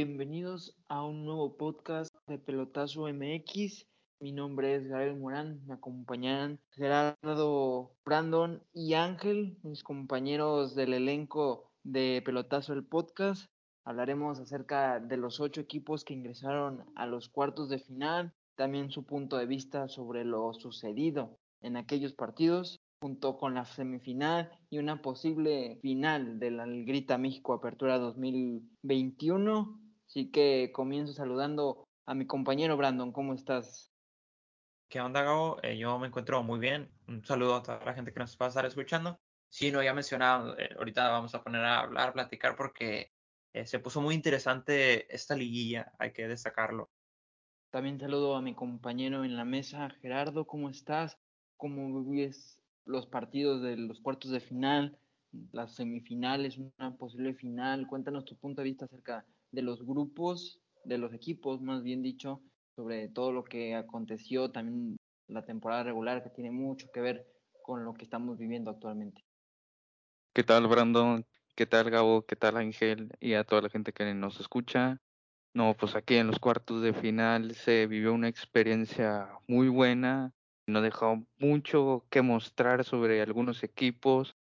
Bienvenidos a un nuevo podcast de Pelotazo MX. Mi nombre es Gabriel Morán, me acompañarán Gerardo, Brandon y Ángel, mis compañeros del elenco de Pelotazo el podcast. Hablaremos acerca de los ocho equipos que ingresaron a los cuartos de final, también su punto de vista sobre lo sucedido en aquellos partidos, junto con la semifinal y una posible final de la Grita México Apertura 2021. Así que comienzo saludando a mi compañero Brandon. ¿Cómo estás? ¿Qué onda, Gabo? Eh, yo me encuentro muy bien. Un saludo a toda la gente que nos va a estar escuchando. Sí, no había mencionado, eh, ahorita vamos a poner a hablar, a platicar porque eh, se puso muy interesante esta liguilla, hay que destacarlo. También saludo a mi compañero en la mesa, Gerardo, ¿cómo estás? ¿Cómo ves los partidos de los cuartos de final, las semifinales, una posible final? Cuéntanos tu punto de vista acerca de los grupos, de los equipos, más bien dicho, sobre todo lo que aconteció también la temporada regular, que tiene mucho que ver con lo que estamos viviendo actualmente. ¿Qué tal, Brandon? ¿Qué tal, Gabo? ¿Qué tal, Ángel? Y a toda la gente que nos escucha. No, pues aquí en los cuartos de final se vivió una experiencia muy buena. Nos dejó mucho que mostrar sobre algunos equipos.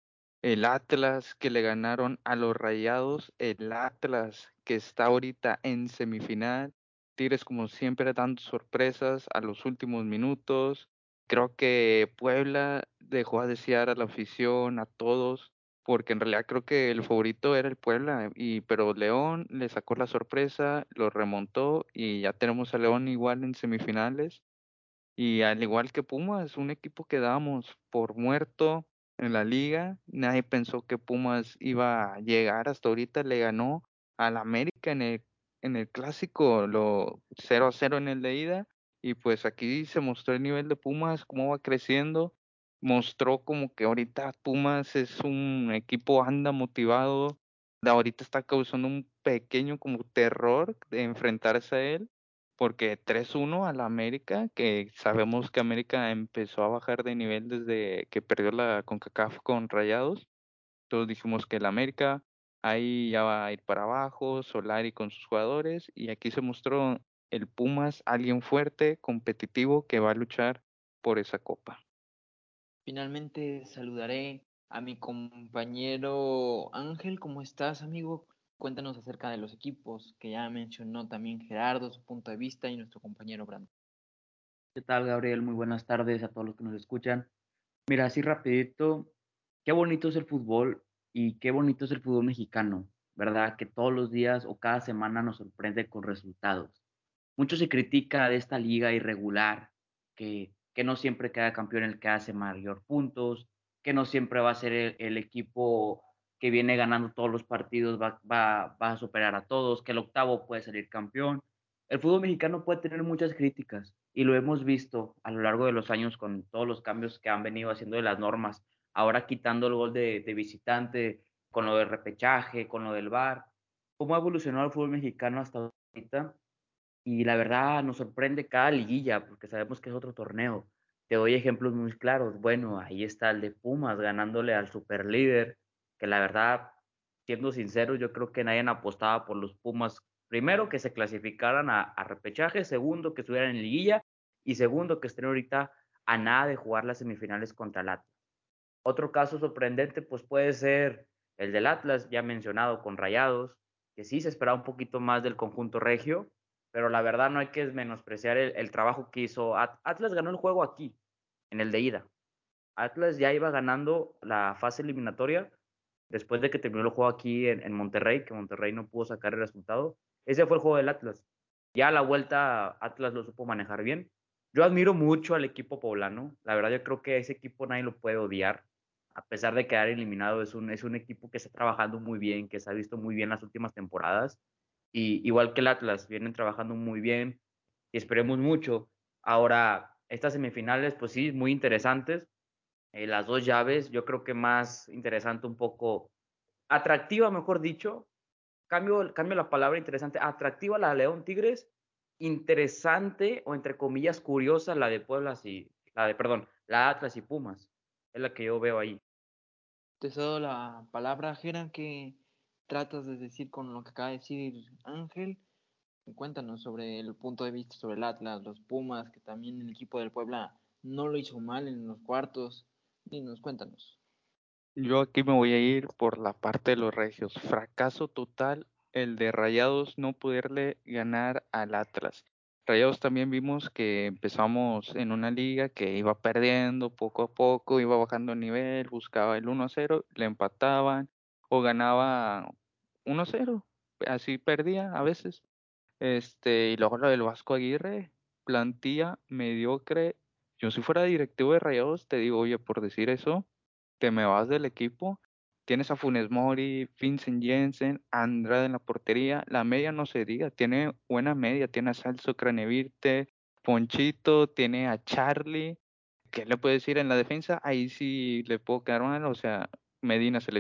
El Atlas que le ganaron a los Rayados. El Atlas que está ahorita en semifinal. Tigres como siempre dando sorpresas a los últimos minutos. Creo que Puebla dejó a desear a la afición, a todos porque en realidad creo que el favorito era el Puebla, y, pero León le sacó la sorpresa, lo remontó y ya tenemos a León igual en semifinales. Y al igual que Pumas, un equipo que damos por muerto en la liga, nadie pensó que Pumas iba a llegar hasta ahorita, le ganó al América en el, en el clásico, lo 0 a 0 en el de ida, y pues aquí se mostró el nivel de Pumas, cómo va creciendo, mostró como que ahorita Pumas es un equipo anda motivado, ahorita está causando un pequeño como terror de enfrentarse a él, porque 3-1 a la América, que sabemos que América empezó a bajar de nivel desde que perdió la CONCACAF con Rayados. Todos dijimos que el América ahí ya va a ir para abajo, Solari con sus jugadores, y aquí se mostró el Pumas, alguien fuerte, competitivo, que va a luchar por esa copa. Finalmente saludaré a mi compañero Ángel. ¿Cómo estás, amigo? Cuéntanos acerca de los equipos que ya mencionó también Gerardo, su punto de vista y nuestro compañero Brando. ¿Qué tal, Gabriel? Muy buenas tardes a todos los que nos escuchan. Mira, así rapidito, qué bonito es el fútbol y qué bonito es el fútbol mexicano, ¿verdad? Que todos los días o cada semana nos sorprende con resultados. Mucho se critica de esta liga irregular, que que no siempre queda campeón el que hace mayor puntos, que no siempre va a ser el, equipo que viene ganando todos los partidos, va, va, va, a superar a todos, que el octavo puede salir campeón. El fútbol mexicano puede tener muchas críticas y lo hemos visto a lo largo de los años con todos los cambios que han venido haciendo de las normas, ahora quitando el gol de, visitante, con lo del repechaje, con lo del VAR. ¿Cómo ha evolucionado el fútbol mexicano hasta ahorita? y la verdad nos sorprende cada liguilla porque sabemos que es otro torneo. Te doy ejemplos muy claros. Bueno, ahí está el de Pumas ganándole al superlíder, que la verdad, siendo sincero, yo creo que nadie apostaba por los Pumas. Primero, que se clasificaran a, repechaje, segundo, que estuvieran en liguilla y segundo, que estén ahorita a nada de jugar las semifinales contra el Atlas. Otro caso sorprendente, pues puede ser el del Atlas, ya mencionado con Rayados, que sí se esperaba un poquito más del conjunto regio, pero la verdad no hay que menospreciar el, trabajo que hizo. Atlas ganó el juego aquí, en el de ida. Atlas ya iba ganando la fase eliminatoria después de que terminó el juego aquí en, Monterrey, que Monterrey no pudo sacar el resultado. Ese fue el juego del Atlas. Ya a la vuelta Atlas lo supo manejar bien. Yo admiro mucho al equipo poblano. La verdad yo creo que ese equipo nadie lo puede odiar. A pesar de quedar eliminado, es un, es un equipo que está trabajando muy bien, que se ha visto muy bien las últimas temporadas y igual que el Atlas, vienen trabajando muy bien y esperemos mucho. Ahora, estas semifinales, pues sí, muy interesantes. Eh, las dos llaves, yo creo que más interesante un poco, atractiva, mejor dicho. Cambio, cambio la palabra interesante, atractiva la León Tigres, interesante o entre comillas curiosa la de Puebla y la de, perdón, la Atlas y Pumas. Es la que yo veo ahí. Te cedo la palabra, Geran, que tratas de decir con lo que acaba de decir Ángel Cuéntanos sobre el punto de vista sobre el Atlas, los Pumas, que también el equipo del Puebla no lo hizo mal en los cuartos. Dinos, cuéntanos. Yo aquí me voy a ir por la parte de los regios. Fracaso total el de Rayados no poderle ganar al Atlas. Rayados también vimos que empezamos en una liga que iba perdiendo poco a poco, iba bajando el nivel, buscaba el 1-0, le empataban o ganaba 1-0, así perdía a veces. Este, y luego lo del Vasco Aguirre, plantilla mediocre. Yo si fuera directivo de Rayados te digo, oye, por decir eso, te me vas del equipo. Tienes a Funes Mori, Vincent Jensen, Andrade en la portería. La media no se diga, tiene buena media. Tiene a Salso Cranevirte, Ponchito, tiene a Charlie. ¿Qué le puedo decir en la defensa? Ahí sí le puedo quedar mal. O sea, Medina se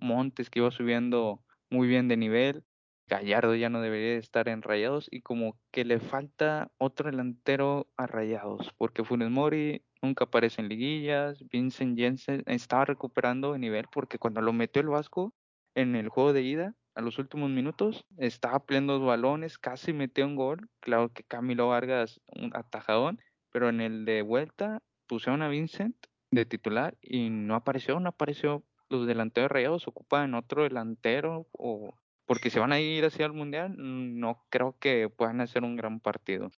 Montes que iba subiendo muy bien de nivel. Gallardo ya no debería estar en Rayados y como que le falta otro delantero a Rayados, porque Funes Mori nunca aparece en liguillas, Vincent Jensen estaba recuperando de nivel porque cuando lo metió el Vasco en el juego de ida, a los últimos minutos, estaba los balones, casi metió un gol, claro que Camilo Vargas un atajadón, pero en el de vuelta pusieron a Vincent de titular y no apareció, no apareció. Los delanteros rayados ocupan otro delantero o porque se van a ir hacia el mundial, no creo que puedan hacer un gran partido.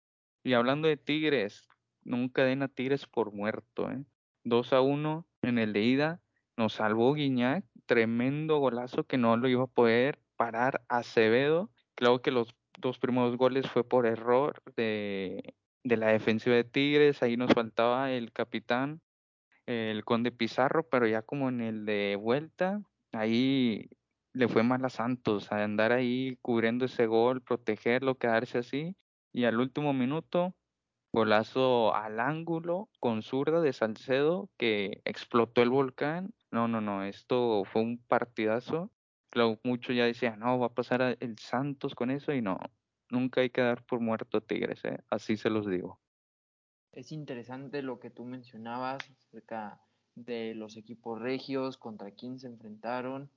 Y hablando de Tigres, nunca den a Tigres por muerto, ¿eh? 2 a 1 en el de ida, nos salvó Guiñac, tremendo golazo que no lo iba a poder parar Acevedo. Creo que los dos primeros goles fue por error de, de la defensiva de Tigres, ahí nos faltaba el capitán, el conde Pizarro, pero ya como en el de vuelta, ahí le fue mal a Santos, a andar ahí cubriendo ese gol, protegerlo, quedarse así. Y al último minuto, golazo al ángulo con zurda de Salcedo que explotó el volcán. No, no, no, esto fue un partidazo. Claro, muchos ya decían, no, va a pasar el Santos con eso y no, nunca hay que dar por muerto Tigres, ¿eh? así se los digo. Es interesante lo que tú mencionabas acerca de los equipos regios, contra quién se enfrentaron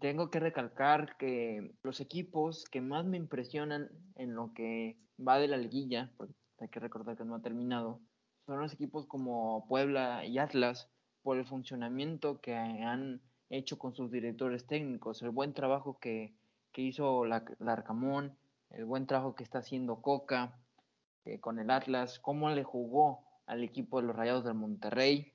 tengo que recalcar que los equipos que más me impresionan en lo que va de la liguilla, porque hay que recordar que no ha terminado, son los equipos como Puebla y Atlas por el funcionamiento que han hecho con sus directores técnicos, el buen trabajo que, hizo la, Arcamón, el buen trabajo que está haciendo Coca eh, con el Atlas, cómo le jugó al equipo de los Rayados del Monterrey.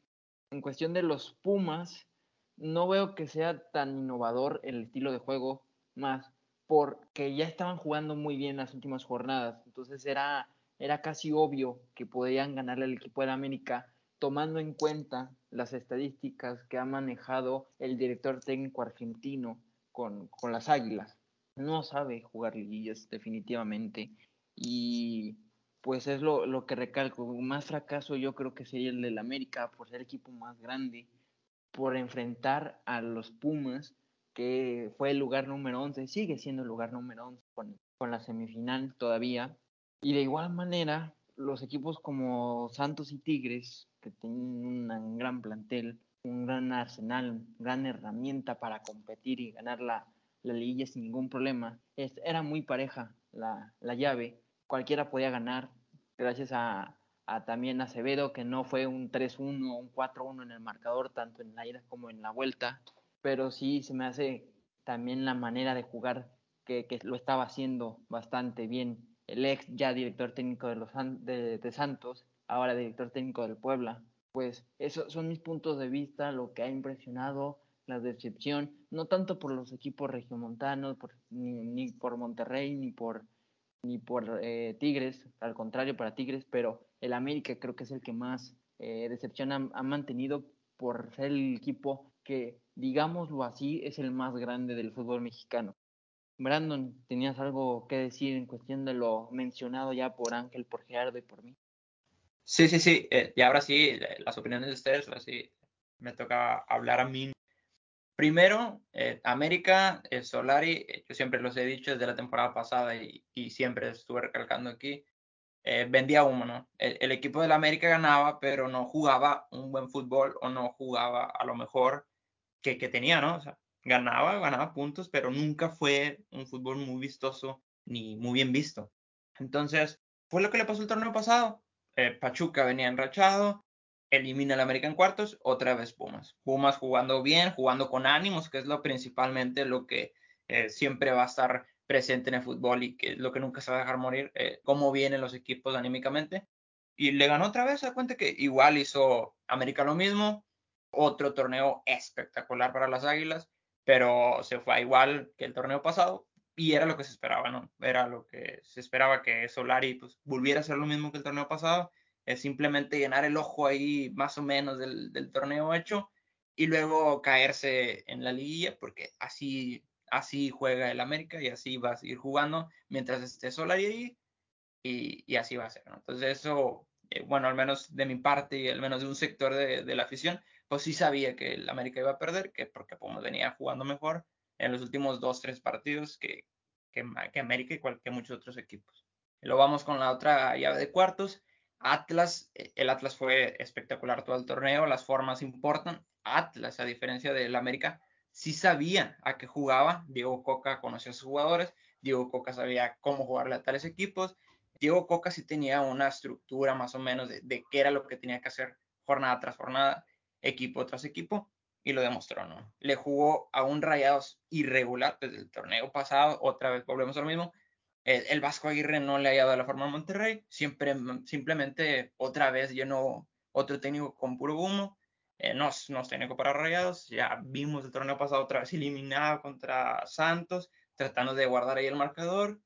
En cuestión de los Pumas, no veo que sea tan innovador el estilo de juego más porque ya estaban jugando muy bien las últimas jornadas, entonces era, era casi obvio que podían ganarle al equipo de América tomando en cuenta las estadísticas que ha manejado el director técnico argentino con, con las Águilas. No sabe jugar liguillas definitivamente y pues es lo, lo que recalco. Más fracaso yo creo que sería el del América por ser equipo más grande por enfrentar a los Pumas, que fue el lugar número 11, sigue siendo el lugar número 11 con, la semifinal todavía. Y de igual manera, los equipos como Santos y Tigres, que tienen un gran plantel, un gran arsenal, gran herramienta para competir y ganar la, la liguilla sin ningún problema, era muy pareja la, la llave, cualquiera podía ganar gracias a, a también Acevedo, que no fue un 3-1 o un 4-1 en el marcador, tanto en la ida como en la vuelta, pero sí se me hace también la manera de jugar que, lo estaba haciendo bastante bien el ex ya director técnico de, los, Santos, ahora director técnico del Puebla. Pues esos son mis puntos de vista, lo que ha impresionado, la decepción, no tanto por los equipos regiomontanos, ni por Monterrey, ni por ni por eh, Tigres, al contrario para Tigres, pero el América creo que es el que más eh, decepción ha, mantenido por ser el equipo que, digámoslo así, es el más grande del fútbol mexicano. Brandon, ¿tenías algo que decir en cuestión de lo mencionado ya por Ángel, por Gerardo y por mí? Sí, sí, sí. Eh, y ahora sí, las opiniones de ustedes, ahora sí, me toca hablar a mí Primero, eh, América, el Solari, eh, yo siempre los he dicho desde la temporada pasada y, siempre estuve recalcando aquí, eh, vendía humo, ¿no? El, equipo del América ganaba, pero no jugaba un buen fútbol o no jugaba a lo mejor que, que tenía, ¿no? O sea, ganaba, ganaba puntos, pero nunca fue un fútbol muy vistoso ni muy bien visto. Entonces, fue lo que le pasó el torneo pasado. Eh, Pachuca venía enrachado, elimina al América en cuartos, otra vez Pumas. Pumas jugando bien, jugando con ánimos, que es lo principalmente lo que eh, siempre va a estar presente en el fútbol y que es lo que nunca se va a dejar morir, eh, cómo vienen los equipos anímicamente. Y le ganó otra vez, se da cuenta que igual hizo América lo mismo, otro torneo espectacular para las Águilas, pero se fue igual que el torneo pasado y era lo que se esperaba, ¿no? Era lo que se esperaba que Solari pues, volviera a hacer lo mismo que el torneo pasado, es simplemente llenar el ojo ahí más o menos del torneo hecho y luego caerse en la liguilla, porque así, así juega el América y así va a seguir jugando mientras esté Solari ahí y, así va a ser, ¿no? Entonces eso, eh, bueno, al menos de mi parte y al menos de un sector de, la afición, pues sí sabía que el América iba a perder, que porque Pumas venía jugando mejor en los últimos dos, tres partidos que, América y cualquier muchos otros equipos. Luego vamos con la otra llave de cuartos. Atlas, eh, el Atlas fue espectacular todo el torneo, las formas importan. Atlas, a diferencia del América, sí sabía a qué jugaba. Diego Coca conocía a sus jugadores, Diego Coca sabía cómo jugarle a tales equipos. Diego Coca sí tenía una estructura más o menos de, qué era lo que tenía que hacer jornada tras jornada equipo tras equipo y lo demostró, ¿no? Le jugó a un Rayados irregular desde el torneo pasado, otra vez volvemos a lo mismo. El, el, Vasco Aguirre no le ha dado la forma a Monterrey, siempre, simplemente otra vez llenó otro técnico con puro humo. Eh, no, no es técnico para Rayados, ya vimos el torneo pasado otra vez eliminado contra Santos, tratando de guardar ahí el marcador.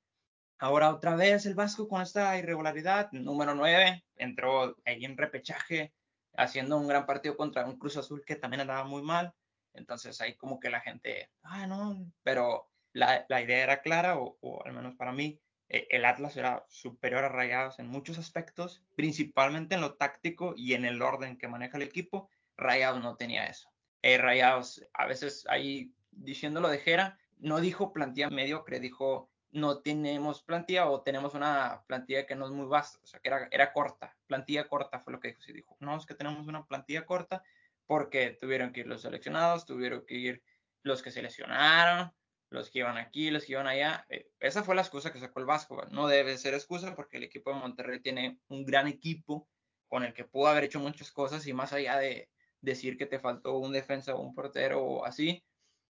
Ahora otra vez el Vasco con esta irregularidad, número 9, entró ahí en repechaje haciendo un gran partido contra un Cruz Azul que también andaba muy mal. Entonces ahí como que la gente, ah, no, pero la, la idea era clara, o, o, al menos para mí, eh, el Atlas era superior a Rayados en muchos aspectos, principalmente en lo táctico y en el orden que maneja el equipo. Rayados no tenía eso. Eh, Rayados, a veces ahí diciéndolo de Jera, no dijo plantilla mediocre, dijo no tenemos plantilla o tenemos una plantilla que no es muy vasta, o sea, que era, era corta, plantilla corta fue lo que dijo. Sí, dijo, no, es que tenemos una plantilla corta porque tuvieron que ir los seleccionados, tuvieron que ir los que se lesionaron, los que iban aquí, los que iban allá. Eh, esa fue la excusa que sacó el Vasco. No debe ser excusa porque el equipo de Monterrey tiene un gran equipo con el que pudo haber hecho muchas cosas y más allá de decir que te faltó un defensa o un portero o así,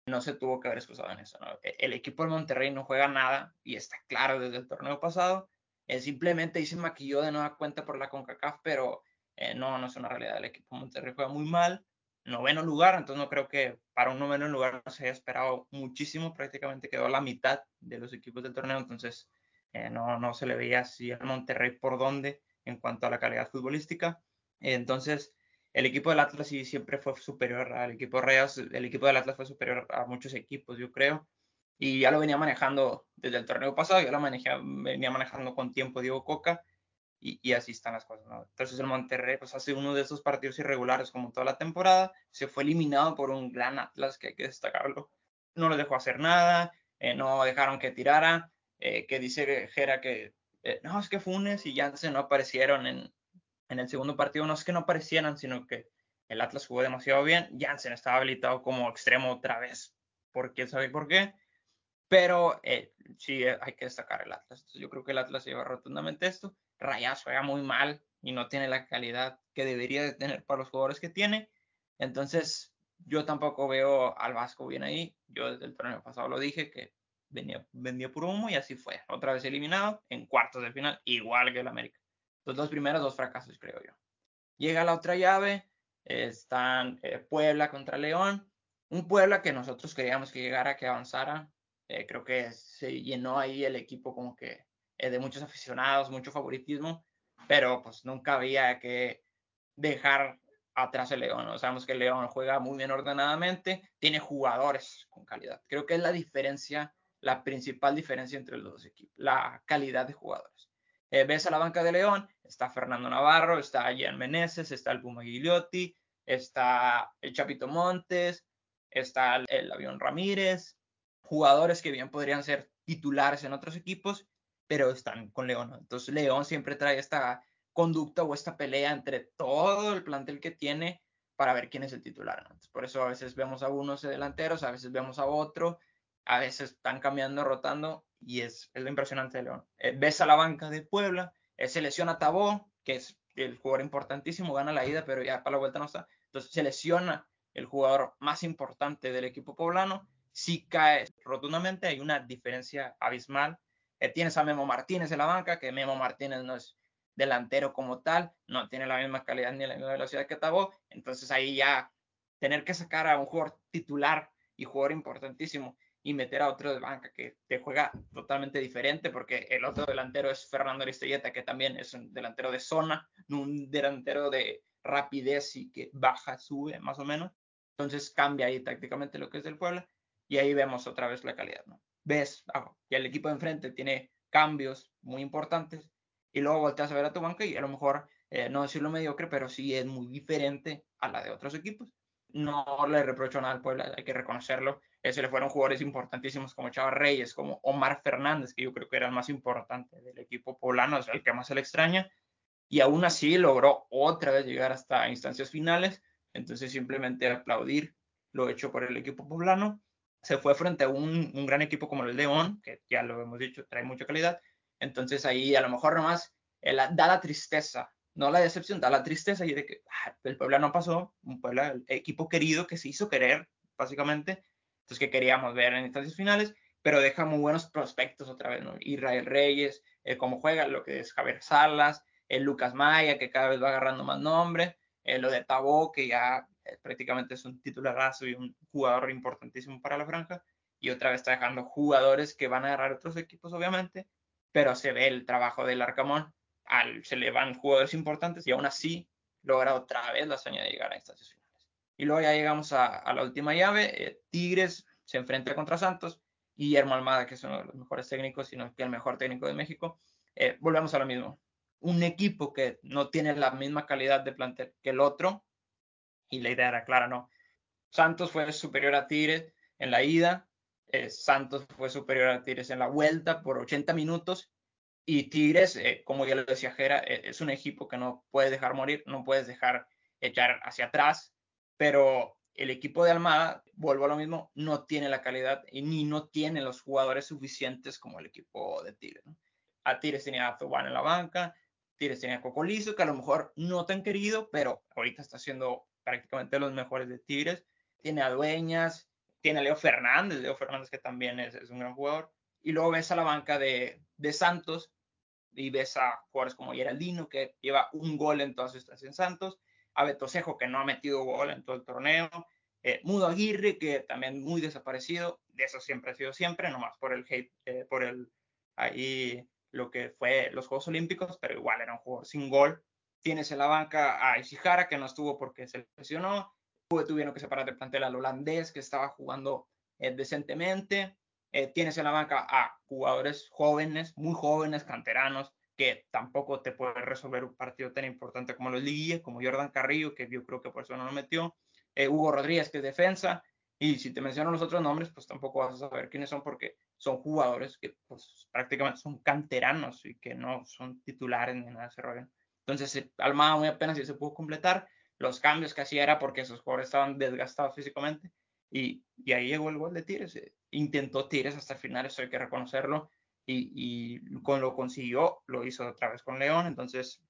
no se tuvo que haber excusado en eso. ¿no? E, el equipo de Monterrey no juega nada y está claro desde el torneo pasado. Él simplemente se maquilló de nueva cuenta por la CONCACAF, pero eh, no, no es una realidad. El equipo de Monterrey juega muy mal, noveno lugar, entonces no creo que para un noveno lugar se haya esperado muchísimo. Prácticamente quedó a la mitad de los equipos del torneo, entonces eh, no, no se le veía así al Monterrey por dónde en cuanto a la calidad futbolística. entonces, el equipo del Atlas sí siempre fue superior al equipo Reyes, el equipo del Atlas fue superior a muchos equipos, yo creo, y ya lo venía manejando desde el torneo pasado, ya lo venía manejando con tiempo Diego Coca, y, así están las cosas, ¿no? Entonces el Monterrey, pues hace uno de esos partidos irregulares como toda la temporada, se fue eliminado por un gran Atlas, que hay que destacarlo, no lo dejó hacer nada, eh, no dejaron que tirara, eh, que dice Jera que, eh, no, es que Funes y Jansen no aparecieron en, en el segundo partido no es que no aparecieran, sino que el Atlas jugó demasiado bien. Jansen estaba habilitado como extremo otra vez, por quién sabe por qué. Pero eh, sí hay que destacar el Atlas. Yo creo que el Atlas lleva rotundamente esto. Rayas juega muy mal y no tiene la calidad que debería de tener para los jugadores que tiene. Entonces, yo tampoco veo al Vasco bien ahí. Yo desde el torneo pasado lo dije que venía, vendía por humo y así fue. Otra vez eliminado en cuartos de final, igual que el América. Los dos primeros, dos fracasos, creo yo. Llega la otra llave, están eh, Puebla contra León. Un Puebla que nosotros queríamos que llegara, que avanzara. Eh, creo que se llenó ahí el equipo como que eh, de muchos aficionados, mucho favoritismo, pero pues nunca había que dejar atrás el León. ¿no? Sabemos que el León juega muy bien ordenadamente, tiene jugadores con calidad. Creo que es la diferencia, la principal diferencia entre los dos equipos, la calidad de jugadores. Eh, ves a la banca de León, está Fernando Navarro, está Ian Meneses, está el Puma Gigliotti, está el Chapito Montes, está el, el Avión Ramírez, jugadores que bien podrían ser titulares en otros equipos, pero están con León. Entonces León siempre trae esta conducta o esta pelea entre todo el plantel que tiene para ver quién es el titular. Entonces, por eso a veces vemos a unos delanteros, a veces vemos a otro, a veces están cambiando, rotando, y es, es lo impresionante de León. Eh, ves a la banca de Puebla, eh, se lesiona Tabó, que es el jugador importantísimo, gana la ida, pero ya para la vuelta no está. Entonces se el jugador más importante del equipo poblano, sí cae rotundamente, hay una diferencia abismal. Eh, tienes a Memo Martínez en la banca, que Memo Martínez no es delantero como tal, no tiene la misma calidad ni la misma velocidad que Tabó, entonces ahí ya tener que sacar a un jugador titular y jugador importantísimo y meter a otro de banca que te juega totalmente diferente, porque el otro delantero es Fernando Aristelleta, que también es un delantero de zona, un delantero de rapidez y que baja, sube más o menos. Entonces cambia ahí tácticamente lo que es del Puebla y ahí vemos otra vez la calidad, ¿no? Ves ah, que el equipo de enfrente tiene cambios muy importantes y luego volteas a ver a tu banca y a lo mejor, eh, no decirlo mediocre, pero sí es muy diferente a la de otros equipos. No le reprocho nada al Puebla, hay que reconocerlo. Eh, se le fueron jugadores importantísimos como Chava Reyes, como Omar Fernández, que yo creo que era el más importante del equipo poblano, es el que más se le extraña. Y aún así logró otra vez llegar hasta instancias finales. Entonces simplemente aplaudir lo hecho por el equipo poblano. Se fue frente a un, un gran equipo como el León, que ya lo hemos dicho, trae mucha calidad entonces ahí a lo mejor nomás da la tristeza, no la decepción, da la tristeza y de que ah, el Puebla no pasó, un Puebla, el equipo querido que se hizo querer, básicamente, entonces que queríamos ver en instancias finales, pero deja muy buenos prospectos otra vez, ¿no? Israel Reyes, eh, cómo juega, lo que es Javier Salas, el Lucas Maya, que cada vez va agarrando más nombre, eh, lo de Tabó, que ya prácticamente es un titularazo y un jugador importantísimo para la franja, y otra vez está dejando jugadores que van a agarrar otros equipos, obviamente, pero se ve el trabajo del Arcamón, al, se le van jugadores importantes y aún así logra otra vez la hazaña de llegar a instancias finales. Y luego ya llegamos a, la última llave, eh, Tigres se enfrenta contra Santos, y Guillermo Almada, que es uno de los mejores técnicos, sino que el mejor técnico de México, eh, volvemos a lo mismo. Un equipo que no tiene la misma calidad de plantel que el otro, y la idea era clara, ¿no? Santos fue superior a Tigres en la ida, eh, Santos fue superior a Tigres en la vuelta por 80 minutos y Tigres, eh, como ya lo decía Jera, es un equipo que no puedes dejar morir, no puedes dejar echar hacia atrás, pero el equipo de Almada, vuelvo a lo mismo, no tiene la calidad y ni no tiene los jugadores suficientes como el equipo de Tigres. A Tigres tenía a Zubán en la banca, Tigres tenía a Cocolizo, que a lo mejor no tan querido, pero ahorita está siendo prácticamente los mejores de Tigres. Tiene a Dueñas, tiene a Leo Fernández, Leo Fernández que también es, un gran jugador, y luego ves a la banca de, Santos y ves a jugadores como Geraldino que lleva un gol en todas estas en Santos, a Beto Cejo que no ha metido gol en todo el torneo, eh, Mudo Aguirre que también muy desaparecido, de eso siempre ha sido siempre, nomás por el hate, eh, por el ahí lo que fue los Juegos Olímpicos, pero igual era un jugador sin gol. Tienes en la banca a Ishihara que no estuvo porque se lesionó, tuvieron que separar de plantel al holandés que estaba jugando eh, decentemente. Eh, tienes en la banca a jugadores jóvenes, muy jóvenes, canteranos, que tampoco te pueden resolver un partido tan importante como los Liguilla, como Jordan Carrillo, que yo creo que por eso no lo metió. Eh, Hugo Rodríguez, que es defensa. Y si te menciono los otros nombres, pues tampoco vas a saber quiénes son porque son jugadores que pues, prácticamente son canteranos y que no son titulares ni nada de ese rollo. Entonces, Almada muy apenas si se pudo completar los cambios que hacía era porque esos jugadores estaban desgastados físicamente y, y ahí llegó el gol de Tigres. Eh, intentó Tigres hasta el final, eso hay que reconocerlo y, y con lo consiguió, lo hizo otra vez con León, entonces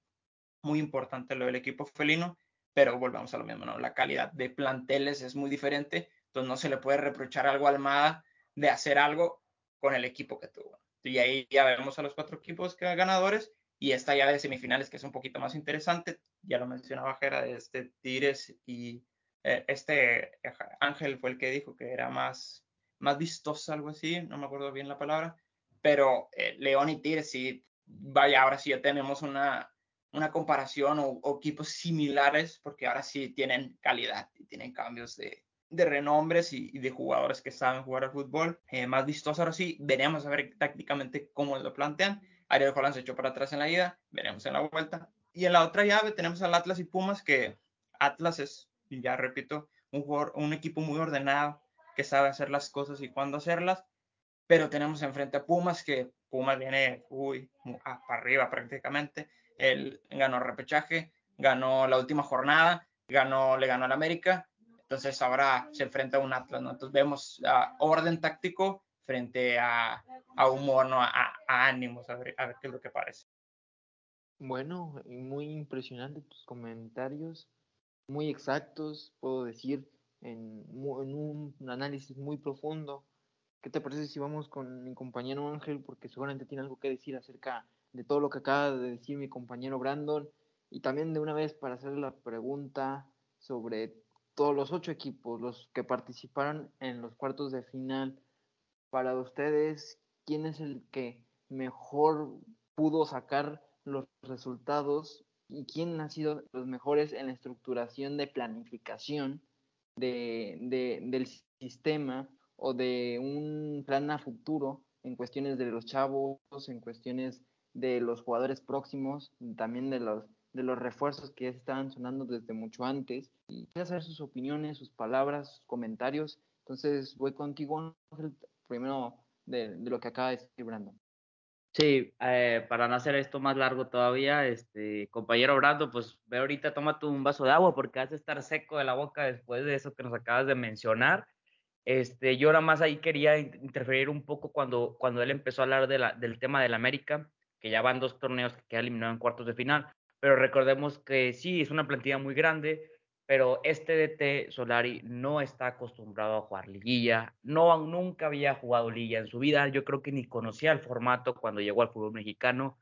muy importante lo del equipo felino, pero volvamos a lo mismo. La calidad de planteles es muy diferente, entonces no se le puede reprochar algo a Almada de hacer algo con el equipo que tuvo. Y ahí ya vemos a los cuatro equipos que ganadores y esta llave de semifinales que es un poquito más interesante, ya lo mencionaba Jera, de este Tigres y eh, este Ángel fue el que dijo que era más, más vistosa, algo así, no me acuerdo bien la palabra, pero eh, León y Tigres sí, vaya, ahora sí ya tenemos una, una comparación o, equipos similares, porque ahora sí tienen calidad y tienen cambios de, de renombres y, de jugadores que saben jugar al fútbol. Eh, más vistoso ahora sí, veremos a ver tácticamente cómo lo plantean Ariel Holland se echó para atrás en la ida, veremos en la vuelta. Y en la otra llave tenemos al Atlas y Pumas, que Atlas es, ya repito, un equipo muy ordenado, que sabe hacer las cosas y cuándo hacerlas, pero tenemos enfrente a Pumas, que Pumas viene, uy, para arriba prácticamente. Él ganó repechaje, ganó la última jornada, ganó, le ganó al América. Entonces ahora se enfrenta a un Atlas. Entonces vemos orden táctico frente a, a humor, ¿no? A, ánimos, a ver, a ver qué es lo que parece. Bueno, muy impresionante tus comentarios, muy exactos, puedo decir, en un análisis muy profundo. ¿Qué te parece si vamos con mi compañero Ángel? Porque seguramente tiene algo que decir acerca de todo lo que acaba de decir mi compañero Brandon. Y también de una vez para hacer la pregunta sobre todos los ocho equipos, los que participaron en los cuartos de final. Para ustedes, ¿quién es el que mejor pudo sacar los resultados y quién ha sido los mejores en la estructuración de planificación de, de, del sistema o de un plan a futuro en cuestiones de los chavos, en cuestiones de los jugadores próximos, también de los de los refuerzos que estaban sonando desde mucho antes y quiero saber sus opiniones, sus palabras, sus comentarios. Entonces voy contigo, primero de, de, lo que acaba de decir Brandon. Sí, eh, para no hacer esto más largo todavía, este compañero Brando, pues ve ahorita, tómate un vaso de agua porque vas a estar seco de la boca después de eso que nos acabas de mencionar. Este, yo nada más ahí quería interferir un poco cuando, cuando él empezó a hablar de la, del tema del América, que ya van dos torneos que queda eliminado en cuartos de final, pero recordemos que sí, es una plantilla muy grande, pero este DT Solari no está acostumbrado a jugar liguilla, no, nunca había jugado liguilla en su vida, yo creo que ni conocía el formato cuando llegó al fútbol mexicano.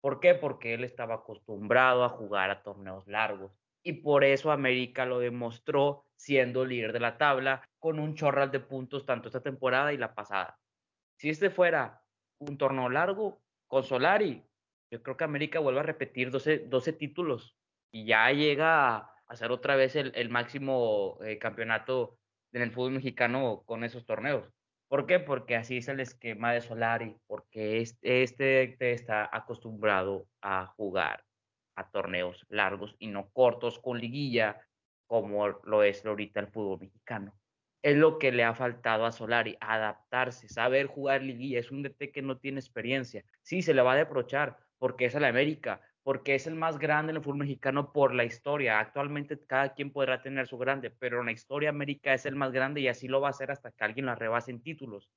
¿Por qué? Porque él estaba acostumbrado a jugar a torneos largos y por eso América lo demostró siendo líder de la tabla con un chorral de puntos tanto esta temporada y la pasada. Si este fuera un torneo largo con Solari, yo creo que América vuelve a repetir 12, 12 títulos y ya llega hacer otra vez el, el máximo eh, campeonato en el fútbol mexicano con esos torneos. ¿Por qué? Porque así es el esquema de Solari, porque este, este está acostumbrado a jugar torneos largos y no cortos con liguilla, como lo es ahorita el fútbol mexicano. Es lo que le ha faltado a Solari, adaptarse, saber jugar liguilla. Es un DT que no tiene experiencia. Sí, se le va a reprochar porque es el América, porque es el más grande en el fútbol mexicano por la historia. Actualmente cada quien podrá tener su grande, pero en la historia América es el más grande y así lo va a hacer hasta que alguien la rebase en títulos.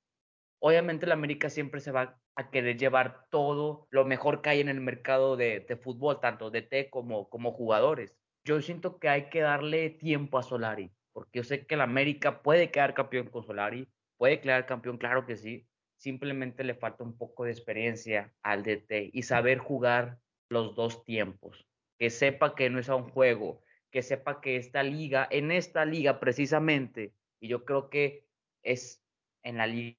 Obviamente la América siempre se va a querer llevar todo lo mejor que hay en el mercado de, fútbol, tanto de T como, como jugadores. Yo siento que hay que darle tiempo a Solari, porque yo sé que la América puede quedar campeón con Solari, puede quedar campeón, claro que sí. Simplemente le falta un poco de experiencia al DT y saber jugar los dos tiempos, que sepa que no es a un juego, que sepa que esta liga, en esta liga precisamente, y yo creo que es en la liga,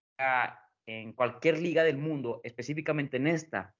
en cualquier liga del mundo, específicamente en esta,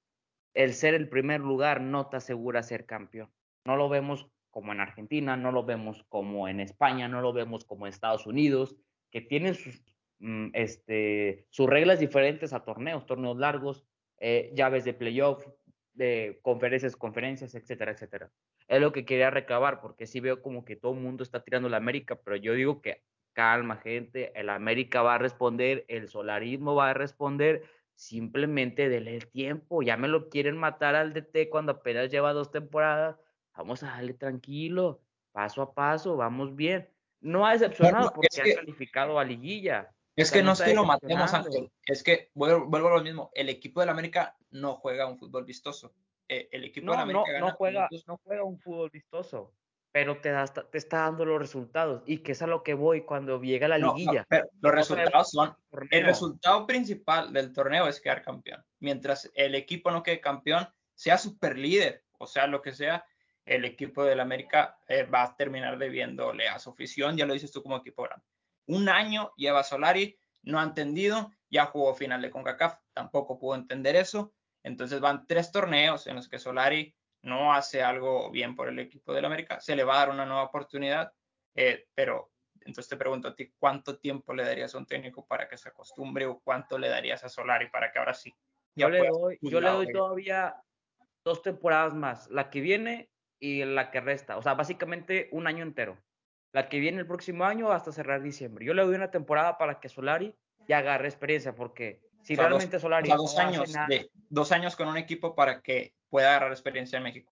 el ser el primer lugar no te asegura ser campeón. No lo vemos como en Argentina, no lo vemos como en España, no lo vemos como en Estados Unidos, que tienen sus, mm, este, reglas diferentes a torneos, torneos largos, eh, llaves de playoff, de conferencias, conferencias, etcétera, etcétera. Es lo que quería recabar, porque sí veo como que todo el mundo está tirando la América, pero yo digo que calma, gente, el América va a responder, el solarismo va a responder, simplemente denle el tiempo, ya me lo quieren matar al DT cuando apenas lleva dos temporadas, vamos a darle tranquilo, paso a paso, vamos bien. No ha decepcionado porque ha calificado a liguilla. Es que no, es que lo matemos, Ángel. Es que vuelvo, a lo mismo. El equipo del América no juega un fútbol vistoso. Eh, el equipo no, América no, juega, no juega un fútbol vistoso, pero te, te está dando los resultados. Y que es a lo que voy cuando llega la liguilla. pero los resultados son. El resultado principal del torneo es quedar campeón. Mientras el equipo no quede campeón, sea super líder, o sea, lo que sea, el equipo del América eh, va a terminar debiéndole a su afición. Ya lo dices tú como equipo grande un año lleva Solari, no ha entendido, ya jugó final de CONCACAF, tampoco pudo entender eso. Entonces van tres torneos en los que Solari no hace algo bien por el equipo del América, se le va a dar una nueva oportunidad, eh, pero entonces te pregunto a ti, ¿cuánto tiempo le darías a un técnico para que se acostumbre o cuánto le darías a Solari para que ahora sí? Yo le, doy, yo le doy todavía dos temporadas más, la que viene y la que resta, o sea, básicamente un año entero la que viene el próximo año hasta cerrar diciembre. Yo le doy una temporada para que Solari ya agarre experiencia, porque si realmente Solari. dos, años de, dos años con un equipo para que pueda agarrar experiencia en México.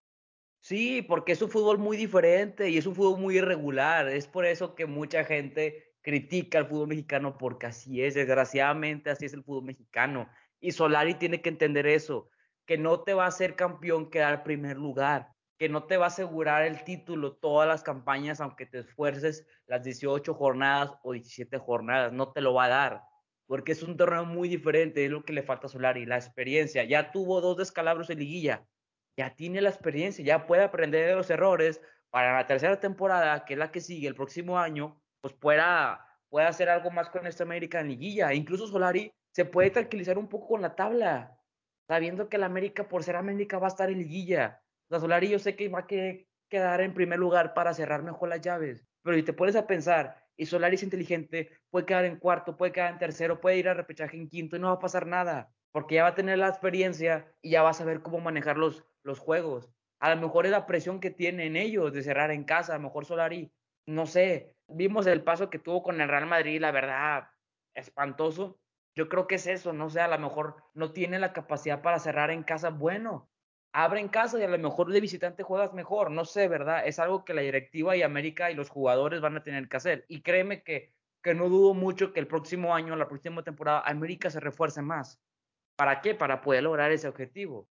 Sí, porque es un fútbol muy diferente y es un fútbol muy irregular. Es por eso que mucha gente critica al fútbol mexicano porque así es, desgraciadamente así es el fútbol mexicano. Y Solari tiene que entender eso, que no te va a hacer campeón quedar primer lugar, que no te va a asegurar el título todas las campañas, aunque te esfuerces las 18 jornadas o 17 jornadas, no te lo va a dar, porque es un torneo muy diferente, es lo que le falta a Solari, la experiencia. Ya tuvo dos descalabros en liguilla, ya tiene la experiencia, ya puede aprender de los errores para la tercera temporada, que es la que sigue el próximo año, pues pueda, pueda hacer algo más con esta América en liguilla. Incluso Solari se puede tranquilizar un poco con la tabla, sabiendo que la América, por ser América, va a estar en liguilla. O Solari yo sé que va a quedar en primer lugar para cerrar mejor las llaves, pero si te pones a pensar, y Solari es inteligente, puede quedar en cuarto, puede quedar en tercero, puede ir a repechaje en quinto y no va a pasar nada, porque ya va a tener la experiencia y ya va a saber cómo manejar los, los juegos. A lo mejor es la presión que tienen ellos de cerrar en casa, a lo mejor Solari, no sé, vimos el paso que tuvo con el Real Madrid, la verdad, espantoso. Yo creo que es eso, no sé, a lo mejor no tiene la capacidad para cerrar en casa, bueno, abre en casa y a lo mejor de visitante juegas mejor, no sé, ¿verdad? Es algo que la directiva y América y los jugadores van a tener que hacer. Y créeme que, que no dudo mucho que el próximo año, la próxima temporada, América se refuerce más. ¿Para qué? Para poder lograr ese objetivo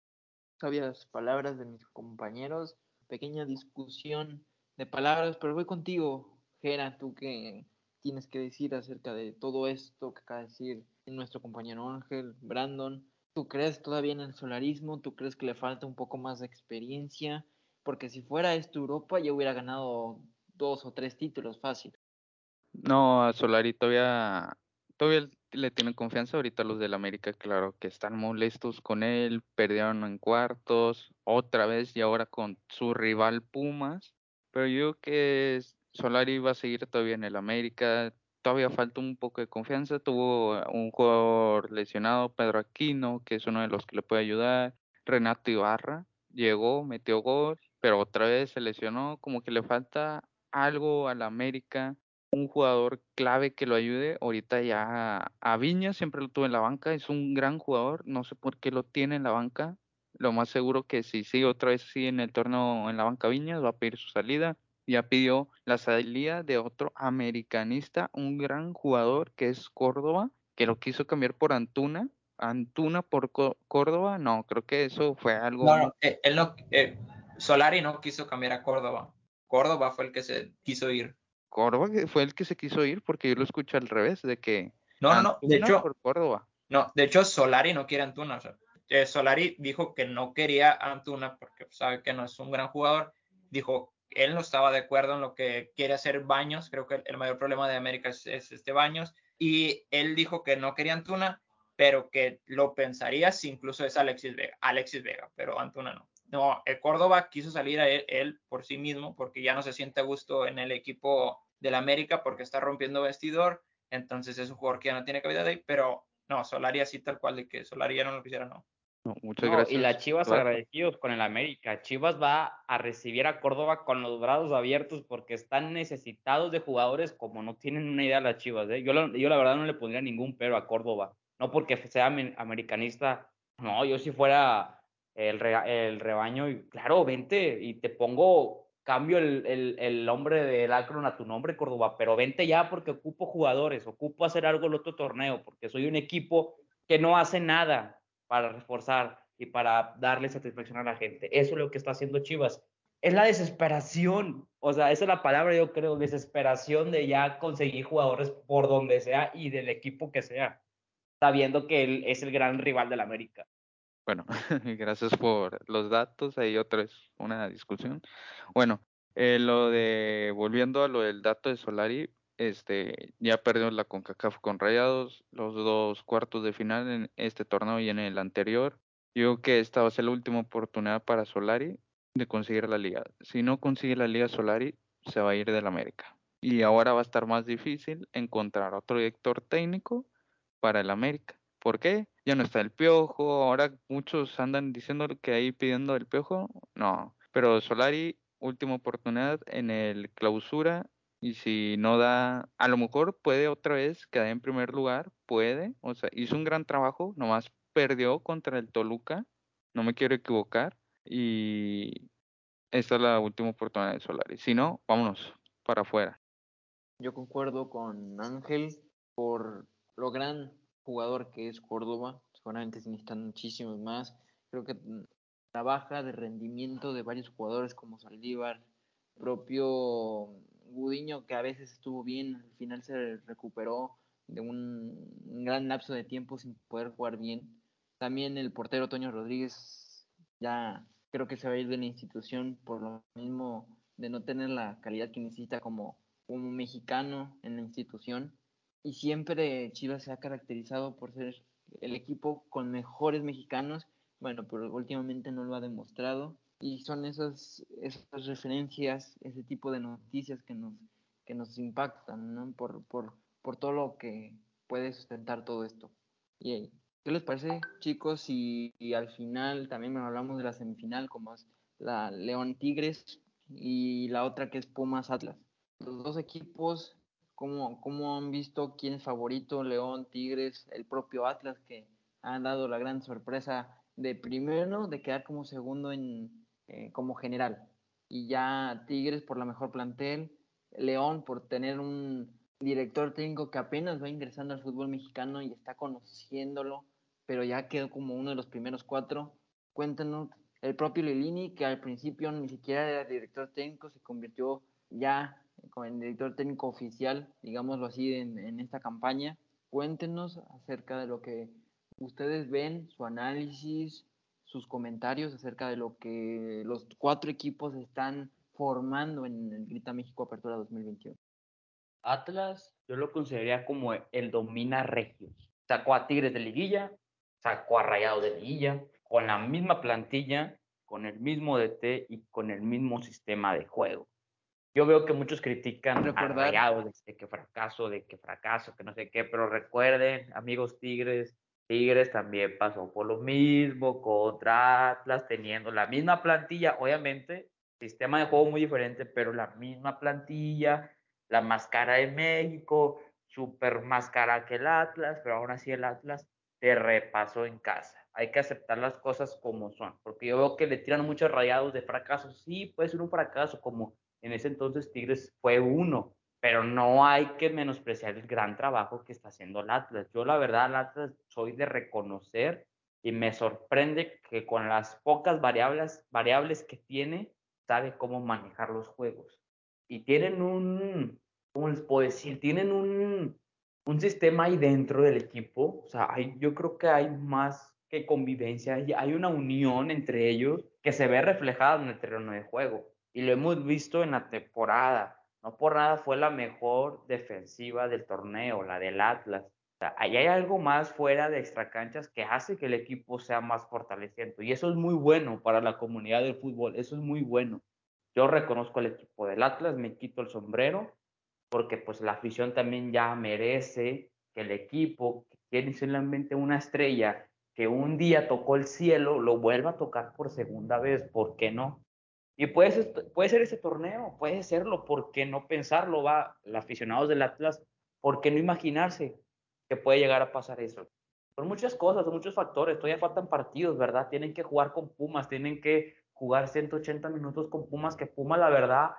sabias palabras de mis compañeros, pequeña discusión de palabras, pero voy contigo, Gera, tú que tienes que decir acerca de todo esto que acaba de decir nuestro compañero Ángel, Brandon. ¿Tú crees todavía en el solarismo? ¿Tú crees que le falta un poco más de experiencia? Porque si fuera esto Europa ya hubiera ganado dos o tres títulos fácil. No, a Solari todavía, todavía le tienen confianza ahorita los del América, claro que están molestos con él, perdieron en cuartos, otra vez y ahora con su rival Pumas, pero yo creo que Solari va a seguir todavía en el América, todavía falta un poco de confianza, tuvo un jugador lesionado, Pedro Aquino, que es uno de los que le puede ayudar, Renato Ibarra, llegó, metió gol, pero otra vez se lesionó, como que le falta algo al América un jugador clave que lo ayude. Ahorita ya a Viña siempre lo tuve en la banca, es un gran jugador, no sé por qué lo tiene en la banca. Lo más seguro que si sigue otra vez sí en el torneo en la banca Viñas va a pedir su salida. Ya pidió la salida de otro americanista, un gran jugador que es Córdoba, que lo quiso cambiar por Antuna. Antuna por Córdoba, no, creo que eso fue algo. No, eh, él no, eh, Solari no quiso cambiar a Córdoba. Córdoba fue el que se quiso ir. Córdoba fue el que se quiso ir porque yo lo escuché al revés, de que... No, no, no, de hecho... Por Córdoba. No, de hecho Solari no quiere Antuna. O sea, eh, Solari dijo que no quería Antuna porque sabe que no es un gran jugador. Dijo, él no estaba de acuerdo en lo que quiere hacer Baños. Creo que el mayor problema de América es, este Baños. Y él dijo que no quería Antuna, pero que lo pensaría si incluso es Alexis Vega. Alexis Vega, pero Antuna no. No, el Córdoba quiso salir a él, por sí mismo porque ya no se siente a gusto en el equipo del América porque está rompiendo vestidor, entonces es un jugador que ya no tiene cabida de ahí, pero no, Solari así tal cual de que Solari ya no lo quisiera, no. Muchas gracias. Y la Chivas agradecidos con el América. Chivas va a recibir a Córdoba con los brazos abiertos porque están necesitados de jugadores como no tienen una idea las Chivas. ¿eh? Yo, yo la verdad no le pondría ningún pero a Córdoba. No porque sea americanista. No, yo si fuera el, el rebaño y claro, vente y te pongo, cambio el, el, el nombre del Akron a tu nombre, Córdoba, pero vente ya porque ocupo jugadores, ocupo hacer algo el otro torneo, porque soy un equipo que no hace nada para reforzar y para darle satisfacción a la gente. Eso es lo que está haciendo Chivas. Es la desesperación, o sea, esa es la palabra, yo creo, desesperación de ya conseguir jugadores por donde sea y del equipo que sea, sabiendo que él es el gran rival del América. Bueno, gracias por los datos. Ahí otra una discusión. Bueno, eh, lo de, volviendo a lo del dato de Solari, este, ya perdió la CONCACAF con Rayados, los dos cuartos de final en este torneo y en el anterior. Yo creo que esta va a ser la última oportunidad para Solari de conseguir la liga. Si no consigue la liga Solari, se va a ir del América. Y ahora va a estar más difícil encontrar otro director técnico para el América. ¿Por qué? Ya no está el piojo, ahora muchos andan diciendo que ahí pidiendo el piojo. No, pero Solari, última oportunidad en el clausura y si no da, a lo mejor puede otra vez quedar en primer lugar, puede, o sea, hizo un gran trabajo, nomás perdió contra el Toluca, no me quiero equivocar, y esta es la última oportunidad de Solari. Si no, vámonos para afuera. Yo concuerdo con Ángel por lo gran jugador que es Córdoba. Seguramente se necesitan muchísimos más. Creo que la baja de rendimiento de varios jugadores como Saldívar, propio Gudiño, que a veces estuvo bien, al final se recuperó de un, gran lapso de tiempo sin poder jugar bien. También el portero Toño Rodríguez ya creo que se va a ir de la institución por lo mismo de no tener la calidad que necesita como, como mexicano en la institución. Y siempre Chivas se ha caracterizado por ser el equipo con mejores mexicanos, bueno, pero últimamente no lo ha demostrado. Y son esas, esas referencias, ese tipo de noticias que nos, que nos impactan, ¿no? Por, por, por todo lo que puede sustentar todo esto. ¿Y qué les parece, chicos? Y, al final también hablamos de la semifinal, como es la León Tigres y la otra que es Pumas Atlas. Los dos equipos, ¿cómo, cómo han visto quién es favorito? León, Tigres, el propio Atlas que han dado la gran sorpresa de primero, de quedar como segundo en, eh, como general. Y ya Tigres por la mejor plantel, León por tener un director técnico que apenas va ingresando al fútbol mexicano y está conociéndolo, pero ya quedó como uno de los primeros cuatro. Cuéntanos, el propio Lilini, que al principio ni siquiera era director técnico, se convirtió ya como el director técnico oficial, digámoslo así, en, en esta campaña. Cuéntenos acerca de lo que ustedes ven, su análisis, sus comentarios acerca de lo que los cuatro equipos están formando en el Grita México Apertura 2021. Atlas, yo lo consideraría como el domina regios. Sacó a Tigres de liguilla, sacó a Rayados de liguilla, con la misma plantilla, con el mismo DT y con el mismo sistema de juego. Yo veo que muchos critican a Rayados de que fracaso, de que fracaso, que no sé qué, pero recuerden, amigos Tigres, Tigres también pasó por lo mismo contra Atlas, teniendo la misma plantilla, obviamente, sistema de juego muy diferente, pero la misma plantilla, la más cara de México, súper más cara que el Atlas, pero aún así el Atlas te repasó en casa. Hay que aceptar las cosas como son, porque yo veo que le tiran muchos rayados de fracaso. Sí, puede ser un fracaso, como en ese entonces Tigres fue uno, pero no hay que menospreciar el gran trabajo que está haciendo el Atlas. Yo la verdad, el Atlas soy de reconocer y me sorprende que con las pocas variables, variables que tiene, sabe cómo manejar los juegos y tienen un, ¿cómo les puedo decir? Tienen un, un sistema ahí dentro del equipo. O sea, hay, yo creo que hay más que convivencia, hay una unión entre ellos que se ve reflejada en el terreno de juego. Y lo hemos visto en la temporada. No por nada fue la mejor defensiva del torneo, la del Atlas. O sea, ahí hay algo más fuera de extracanchas que hace que el equipo sea más fortaleciente. Y eso es muy bueno para la comunidad del fútbol. Eso es muy bueno. Yo reconozco el equipo del Atlas, me quito el sombrero, porque pues la afición también ya merece que el equipo que tiene solamente una estrella que un día tocó el cielo, lo vuelva a tocar por segunda vez, ¿por qué no? Y puede ser, puede ser ese torneo, puede serlo, ¿por qué no pensarlo? Va, los aficionados del Atlas, ¿por qué no imaginarse que puede llegar a pasar eso? Por muchas cosas, por muchos factores, todavía faltan partidos, ¿verdad? Tienen que jugar con Pumas, tienen que jugar 180 minutos con Pumas, que Pumas, la verdad,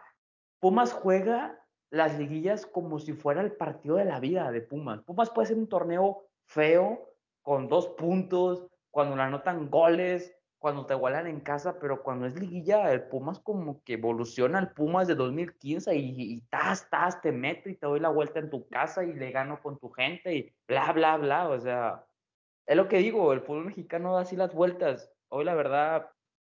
Pumas juega las liguillas como si fuera el partido de la vida de Pumas. Pumas puede ser un torneo feo, con dos puntos, cuando le anotan goles, cuando te igualan en casa, pero cuando es liguilla, el Pumas como que evoluciona al Pumas de 2015 y, y tas, tas, te meto y te doy la vuelta en tu casa y le gano con tu gente y bla, bla, bla. O sea, es lo que digo, el fútbol mexicano da así las vueltas. Hoy la verdad,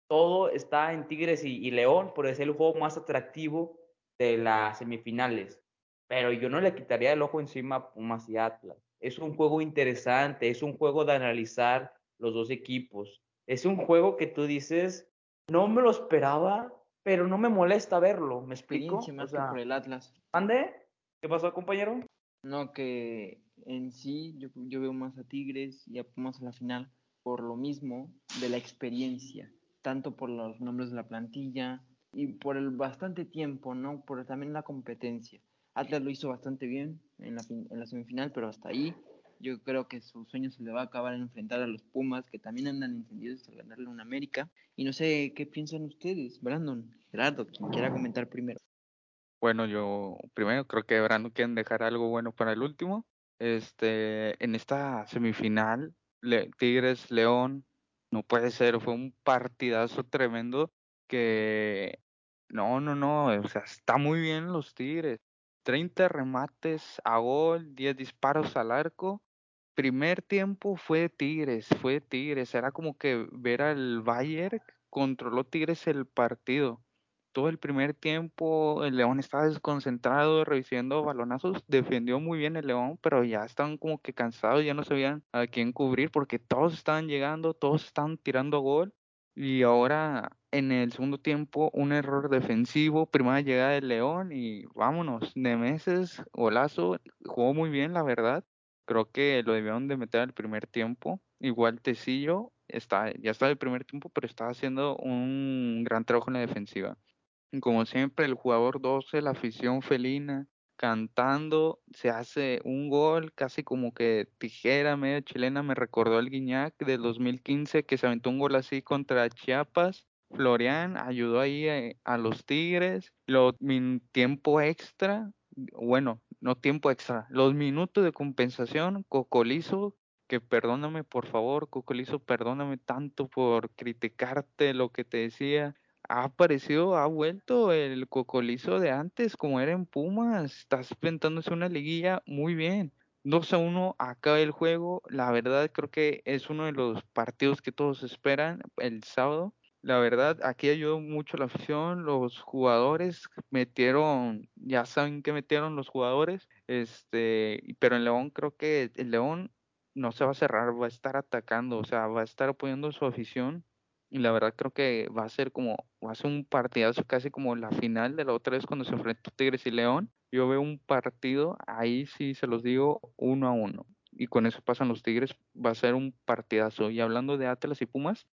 todo está en Tigres y, León, por ser el juego más atractivo de las semifinales. Pero yo no le quitaría el ojo encima a Pumas y Atlas. Es un juego interesante, es un juego de analizar los dos equipos. Es un juego que tú dices, no me lo esperaba, pero no me molesta verlo. ¿Me explico? Más que por el Atlas. ¿Ande? ¿Qué pasó, compañero? No, que en sí yo, yo veo más a Tigres y a Pumas a la final por lo mismo de la experiencia tanto por los nombres de la plantilla y por el bastante tiempo, ¿no? Por también la competencia. Atlas lo hizo bastante bien en la, en la semifinal, pero hasta ahí. Yo creo que su sueño se le va a acabar en enfrentar a los Pumas, que también andan encendidos al ganarle a un América. Y no sé qué piensan ustedes, Brandon, Gerardo, quien quiera comentar primero. Bueno, yo primero creo que Brandon quieren dejar algo bueno para el último. Este, en esta semifinal, Tigres León, no puede ser, fue un partidazo tremendo que no, no, no, o sea, está muy bien los Tigres. 30 remates a gol, 10 disparos al arco. Primer tiempo fue Tigres, fue Tigres. Era como que ver al Bayern controló Tigres el partido. Todo el primer tiempo el León estaba desconcentrado, recibiendo balonazos. Defendió muy bien el León, pero ya estaban como que cansados, ya no sabían a quién cubrir porque todos estaban llegando, todos estaban tirando gol. Y ahora en el segundo tiempo un error defensivo, primera llegada del León y vámonos, de meses, golazo, jugó muy bien la verdad, creo que lo debieron de meter al primer tiempo, igual Tecillo está, ya está el primer tiempo, pero está haciendo un gran trabajo en la defensiva. Como siempre, el jugador 12, la afición felina, cantando, se hace un gol casi como que tijera medio chilena, me recordó el Guiñac del 2015 que se aventó un gol así contra Chiapas. Florian ayudó ahí eh, a, los Tigres, lo, tiempo extra, bueno, no tiempo extra, los minutos de compensación, Cocolizo, que perdóname por favor, Cocolizo, perdóname tanto por criticarte lo que te decía, ha aparecido, ha vuelto el cocolizo de antes, como era en Pumas. Estás inventándose una liguilla muy bien. 2 a 1 acaba el juego. La verdad, creo que es uno de los partidos que todos esperan el sábado. La verdad, aquí ayudó mucho la afición. Los jugadores metieron, ya saben que metieron los jugadores. Este, pero en León creo que el León no se va a cerrar, va a estar atacando, o sea, va a estar apoyando su afición y la verdad creo que va a ser como, va a ser un partidazo casi como la final de la otra vez cuando se enfrentó Tigres y León. Yo veo un partido, ahí sí se los digo, uno a uno. Y con eso pasan los Tigres, va a ser un partidazo. Y hablando de Atlas y Pumas,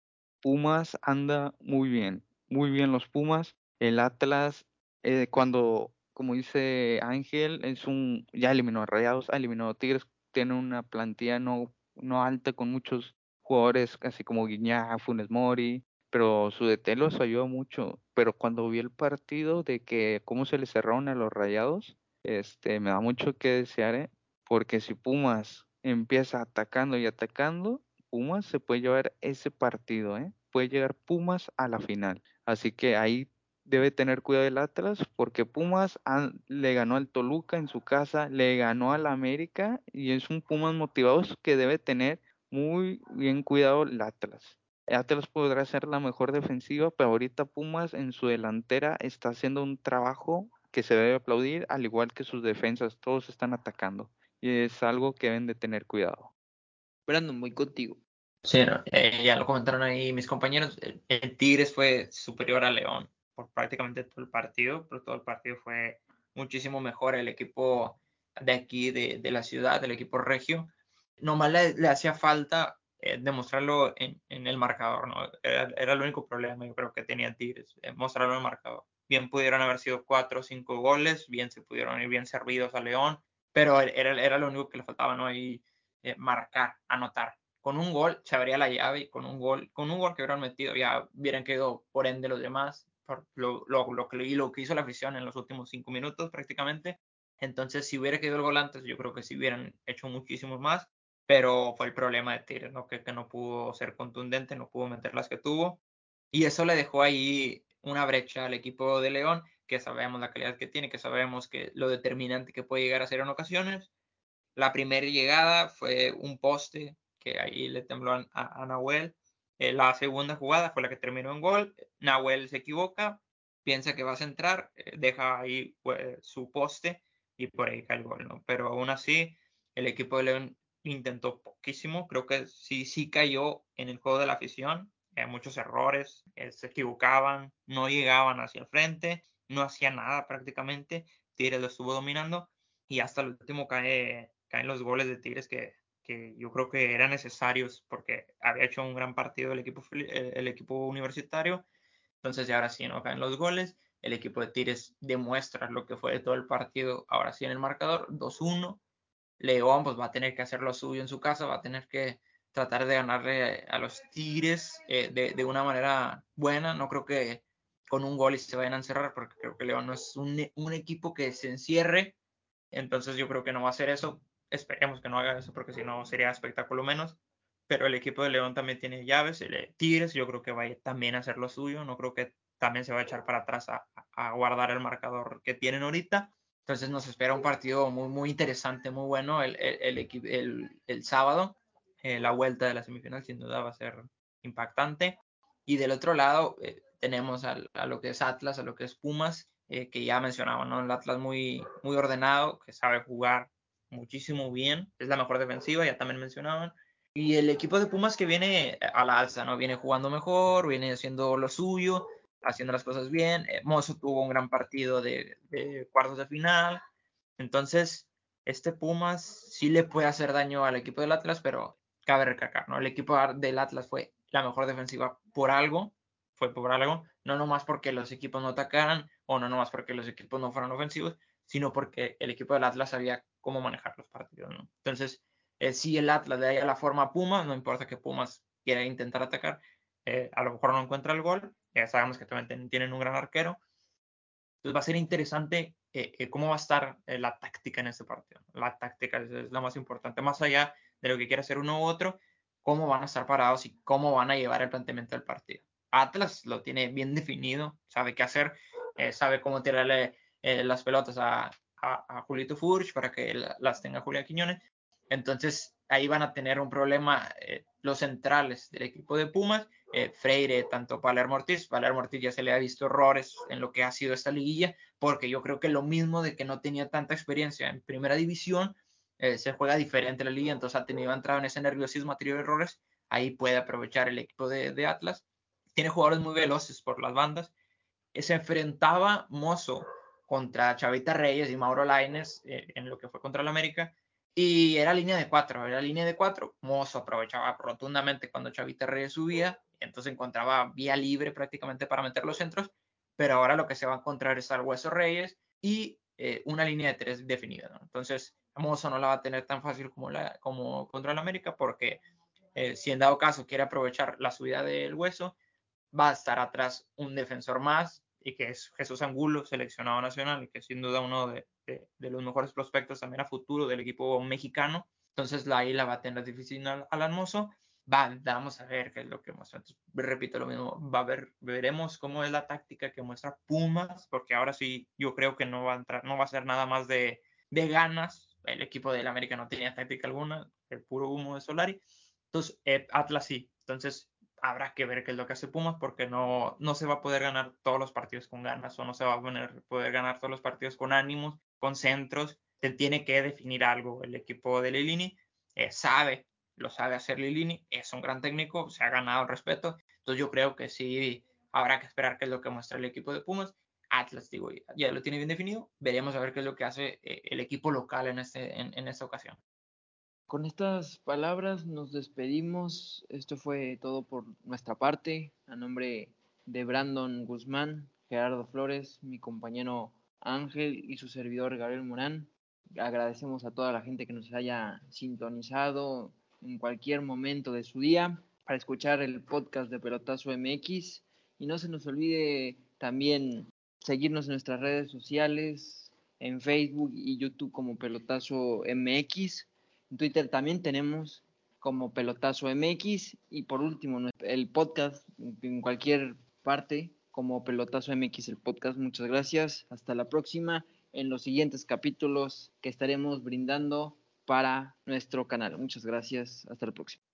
Pumas anda muy bien, muy bien los Pumas. El Atlas, eh, cuando, como dice Ángel, es un, ya eliminó a Rayados, ha eliminado a Tigres, tiene una plantilla no, no alta con muchos jugadores así como Guiñá, Funes Mori, pero su DT los ayudó mucho. Pero cuando vi el partido de que cómo se le cerraron a los rayados, este, me da mucho que desear, ¿eh? porque si Pumas empieza atacando y atacando, Pumas se puede llevar ese partido, ¿eh? puede llegar Pumas a la final. Así que ahí debe tener cuidado el Atlas porque Pumas le ganó al Toluca en su casa, le ganó al América y es un Pumas motivado que debe tener muy bien cuidado el Atlas. Atlas podrá ser la mejor defensiva, pero ahorita Pumas en su delantera está haciendo un trabajo que se debe aplaudir, al igual que sus defensas, todos están atacando. Y es algo que deben de tener cuidado. Brandon, muy contigo. Sí, eh, ya lo comentaron ahí mis compañeros. El, Tigres fue superior a León por prácticamente todo el partido, pero todo el partido fue muchísimo mejor. El equipo de aquí, de, de la ciudad, el equipo regio, nomás le, le hacía falta eh, demostrarlo en, en, el marcador, ¿no? Era, era, el único problema, yo creo que tenía Tigres, eh, mostrarlo en el marcador. Bien pudieron haber sido cuatro o cinco goles, bien se pudieron ir bien servidos a León, pero era, era lo único que le faltaba, ¿no? Ahí eh, marcar, anotar. Con un gol se abría la llave y con un gol, con un gol que hubieran metido ya hubieran quedado por ende los demás, por lo, lo, lo, que, y lo que hizo la afición en los últimos cinco minutos prácticamente. Entonces, si hubiera quedado el gol antes, yo creo que sí hubieran hecho muchísimos más pero fue el problema de Tigres, ¿no? Que, que, no pudo ser contundente, no pudo meter las que tuvo, y eso le dejó ahí una brecha al equipo de León, que sabemos la calidad que tiene, que sabemos que lo determinante que puede llegar a ser en ocasiones. La primera llegada fue un poste que ahí le tembló a, a, Nahuel. Eh, la segunda jugada fue la que terminó en gol. Nahuel se equivoca, piensa que va a centrar, eh, deja ahí pues, su poste y por ahí cae el gol, ¿no? Pero aún así, el equipo de León intentó poquísimo, creo que sí, sí cayó en el juego de la afición, eh, muchos errores, eh, se equivocaban, no llegaban hacia el frente, no hacía nada prácticamente, Tigres lo estuvo dominando y hasta el último cae, caen los goles de Tigres que, que yo creo que eran necesarios porque había hecho un gran partido el equipo, eh, el equipo universitario, entonces ya ahora sí no caen los goles, el equipo de Tigres demuestra lo que fue todo el partido, ahora sí en el marcador, 2-1, León pues va a tener que hacer lo suyo en su casa, va a tener que tratar de ganarle a los Tigres eh, de, una manera buena. No creo que con un gol y se vayan a encerrar, porque creo que León no es un, un equipo que se encierre. Entonces yo creo que no va a hacer eso. Esperemos que no haga eso, porque si no sería espectáculo menos. Pero el equipo de León también tiene llaves. El Tigres yo creo que va a también a hacer lo suyo. No creo que también se va a echar para atrás a, a guardar el marcador que tienen ahorita. Entonces nos espera un partido muy, muy interesante, muy bueno el, el, el, sábado. Eh, la vuelta de la semifinal sin duda va a ser impactante. Y del otro lado eh, tenemos a, lo que es Atlas, a lo que es Pumas, eh, que ya mencionaba, ¿no? El Atlas muy, muy ordenado, que sabe jugar muchísimo bien, es la mejor defensiva, ya también mencionaban. Y el equipo de Pumas que viene a la alza, ¿no? Viene jugando mejor, viene haciendo lo suyo, haciendo las cosas bien. Mozo tuvo un gran partido de, de cuartos de final. Entonces, este Pumas sí le puede hacer daño al equipo del Atlas, pero cabe recalcar, ¿no? El equipo del Atlas fue la mejor defensiva por algo, fue por algo, no nomás porque los equipos no atacaran o no nomás porque los equipos no fueran ofensivos, sino porque el equipo del Atlas sabía cómo manejar los partidos, ¿no? Entonces, eh, si el Atlas le da la forma a Pumas, no importa que Pumas quiera intentar atacar, eh, a lo mejor no encuentra el gol, ya sabemos que también tienen un gran arquero, entonces va a ser interesante eh, cómo va a estar la táctica en este partido. La táctica es, es, la más importante, más allá de lo que quiere hacer uno u otro, cómo van a estar parados y cómo van a llevar el planteamiento del partido. Atlas lo tiene bien definido, sabe qué hacer, eh, sabe cómo tirarle eh, las pelotas a, a, Julito Furch para que las tenga Julia Quiñones. Entonces ahí van a tener un problema eh, los centrales del equipo de Pumas, Freire, tanto Palermo Ortiz. Palermo Ortiz ya se le ha visto errores en lo que ha sido esta liguilla, porque yo creo que lo mismo de que no tenía tanta experiencia en primera división, eh, se juega diferente la liga, entonces ha tenido entrado en ese nerviosismo, ha tenido errores, ahí puede aprovechar el equipo de, Atlas. Tiene jugadores muy veloces por las bandas. Eh, se enfrentaba Mozo contra Chavita Reyes y Mauro Laines eh, en lo que fue contra el América. Y era línea de cuatro, era línea de cuatro. Mozo aprovechaba rotundamente cuando Chavita Reyes subía, entonces encontraba vía libre prácticamente para meter los centros. Pero ahora lo que se va a encontrar es al Hueso Reyes y una línea de tres definida. Entonces, Mozo no la va a tener tan fácil como, como contra el América porque eh, si en dado caso quiere aprovechar la subida del hueso, va a estar atrás un defensor más y que es Jesús Angulo, seleccionado nacional, que sin duda uno de, los mejores prospectos también a futuro del equipo mexicano. Entonces la ahí la va a tener difícil al, al Almozo. Va, vamos a ver qué es lo que muestra. repito lo mismo, va a ver, veremos cómo es la táctica que muestra Pumas, porque ahora sí yo creo que no va a entrar, no va a ser nada más de, de ganas, el equipo del América no tenía táctica alguna, el puro humo de Solari. Entonces, eh, Atlas sí. Entonces, habrá que ver qué es lo que hace Pumas porque no, no se va a poder ganar todos los partidos con ganas o no se va a poder, ganar todos los partidos con ánimos, con centros. Se tiene que definir algo. El equipo de Lilini eh, sabe, lo sabe hacer Lilini, es un gran técnico, se ha ganado el respeto. Entonces, yo creo que sí habrá que esperar qué es lo que muestra el equipo de Pumas Atlas, digo, ya lo tiene bien definido. Veremos a ver qué es lo que hace eh, el equipo local en, este, en, esta ocasión. Con estas palabras nos despedimos. Esto fue todo por nuestra parte. A nombre de Brandon Guzmán, Gerardo Flores, mi compañero Ángel y su servidor Gabriel Morán. Agradecemos a toda la gente que nos haya sintonizado en cualquier momento de su día para escuchar el podcast de Pelotazo MX. Y no se nos olvide también seguirnos en nuestras redes sociales, en Facebook y YouTube como Pelotazo MX. Twitter también tenemos como Pelotazo MX y por último el podcast en cualquier parte como Pelotazo MX el podcast. Muchas gracias. Hasta la próxima en los siguientes capítulos que estaremos brindando para nuestro canal. Muchas gracias. Hasta la próxima.